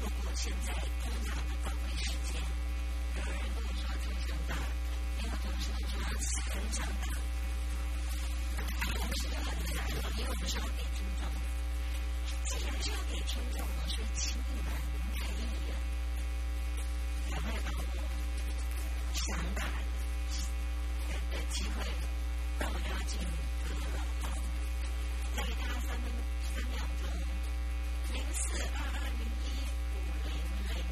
如果现在低压的岗位时间。有人工作做成么想有同事做私人账单。还有是个很大的朋友不少给听众。既然是要给听众，我师请你们开一眼。两位，想把的机会倒要进你，再给他三分三秒钟，零四二二零一。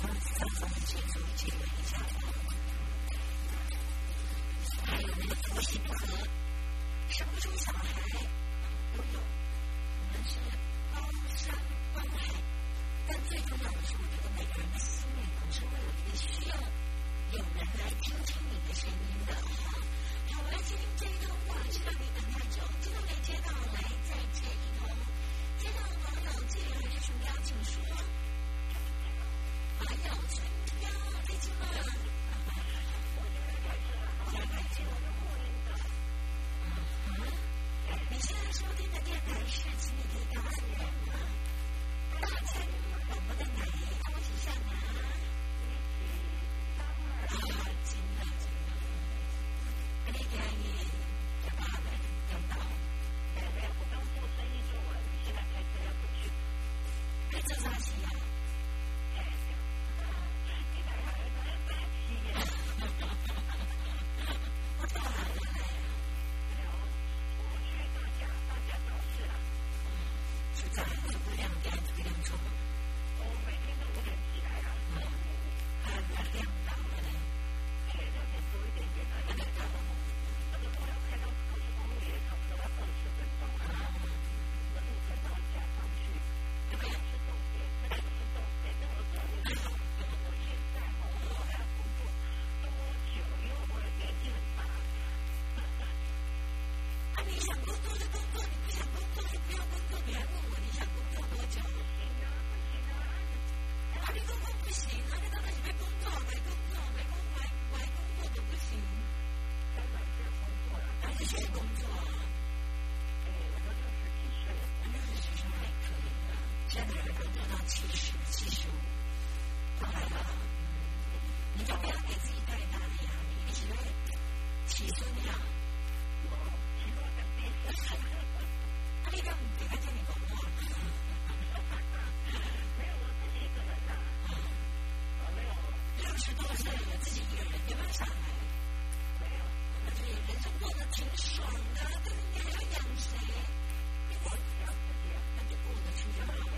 方三方的接触，结果一下子还有那个婆媳不和，生不出小孩，我们是包山包海。工作就工作，你不想工作就不要工作。你还问我你想工作多久？二十，二十工作不行。而且工作，要工作，要工工作都不行。根本是工作，还是工作？哎，我就是计算，那有些，你不要给自，起初你想。我喜欢看电视，他那叫自己家里。自己。那就过得挺，就过的。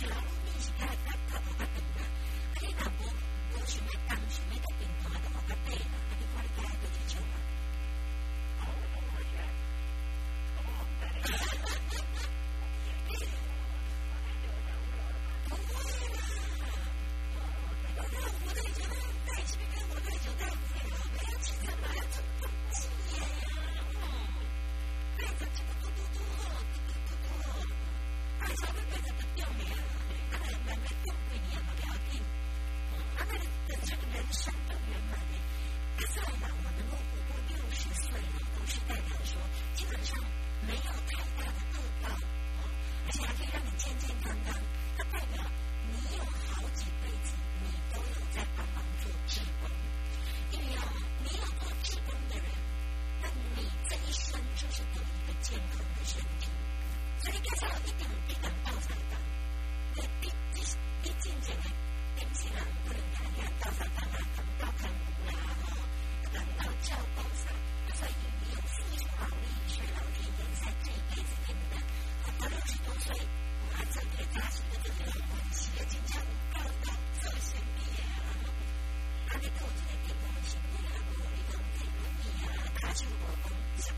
to 少一点，一点高产的，因为毕竟，毕竟将来，年轻人不能讲要高产干嘛？怎么高产？然后等到较高产，所以你有生一撮能力，学到毕业在这一辈子，对不对？等到六十多岁，啊，真的，早起的就叫晚起的，真巧，到到坐身边个，啊，啊，你到一个地方，辛苦了，无一个姊妹呀，他就讲，想。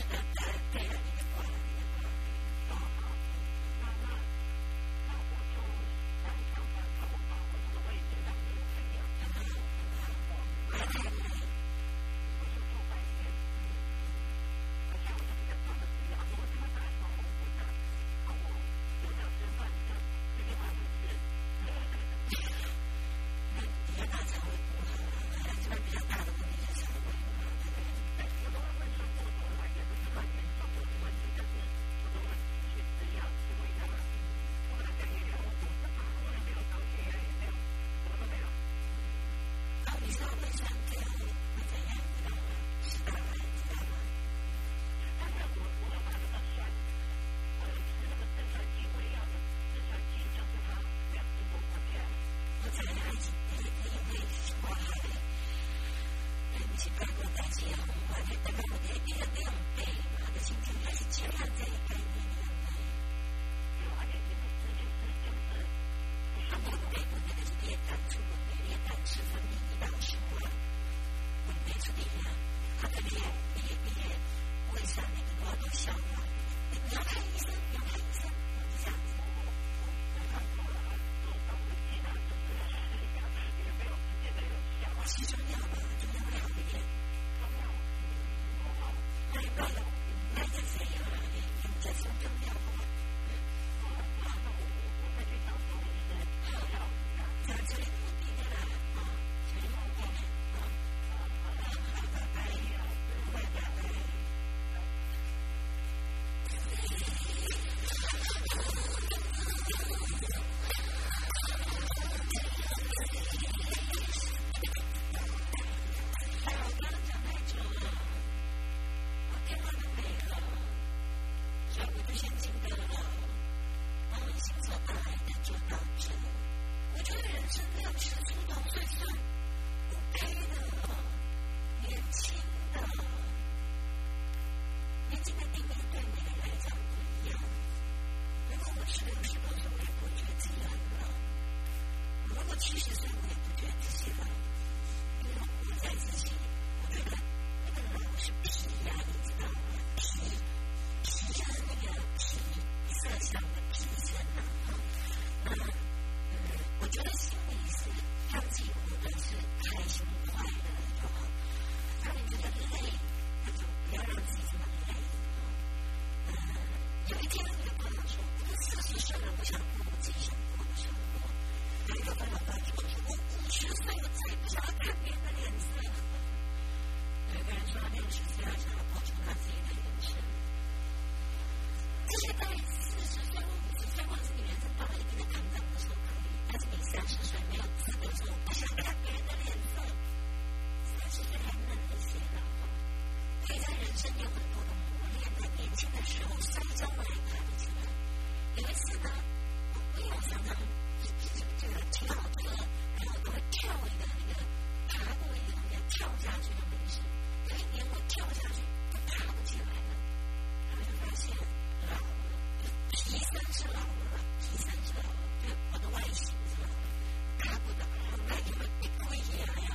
should have 嗯嗯嗯嗯嗯嗯嗯嗯嗯嗯嗯 Primero, váyase a intentar cambiar. 七十岁我也不觉得自己老，因为我在自己，我觉得我的老是。先很懂的苦练，在年轻的时候摔跤了还不起来，其次呢，不要想到自己的这个跳格，跳格跳一个那个爬过一个那个跳下去的本事，因为连我跳下去就爬不起来，他就发现，知道吗？皮三层了，皮三层了，就，我的外形知道吗？看不得，哎呀，哎呀，哎呀！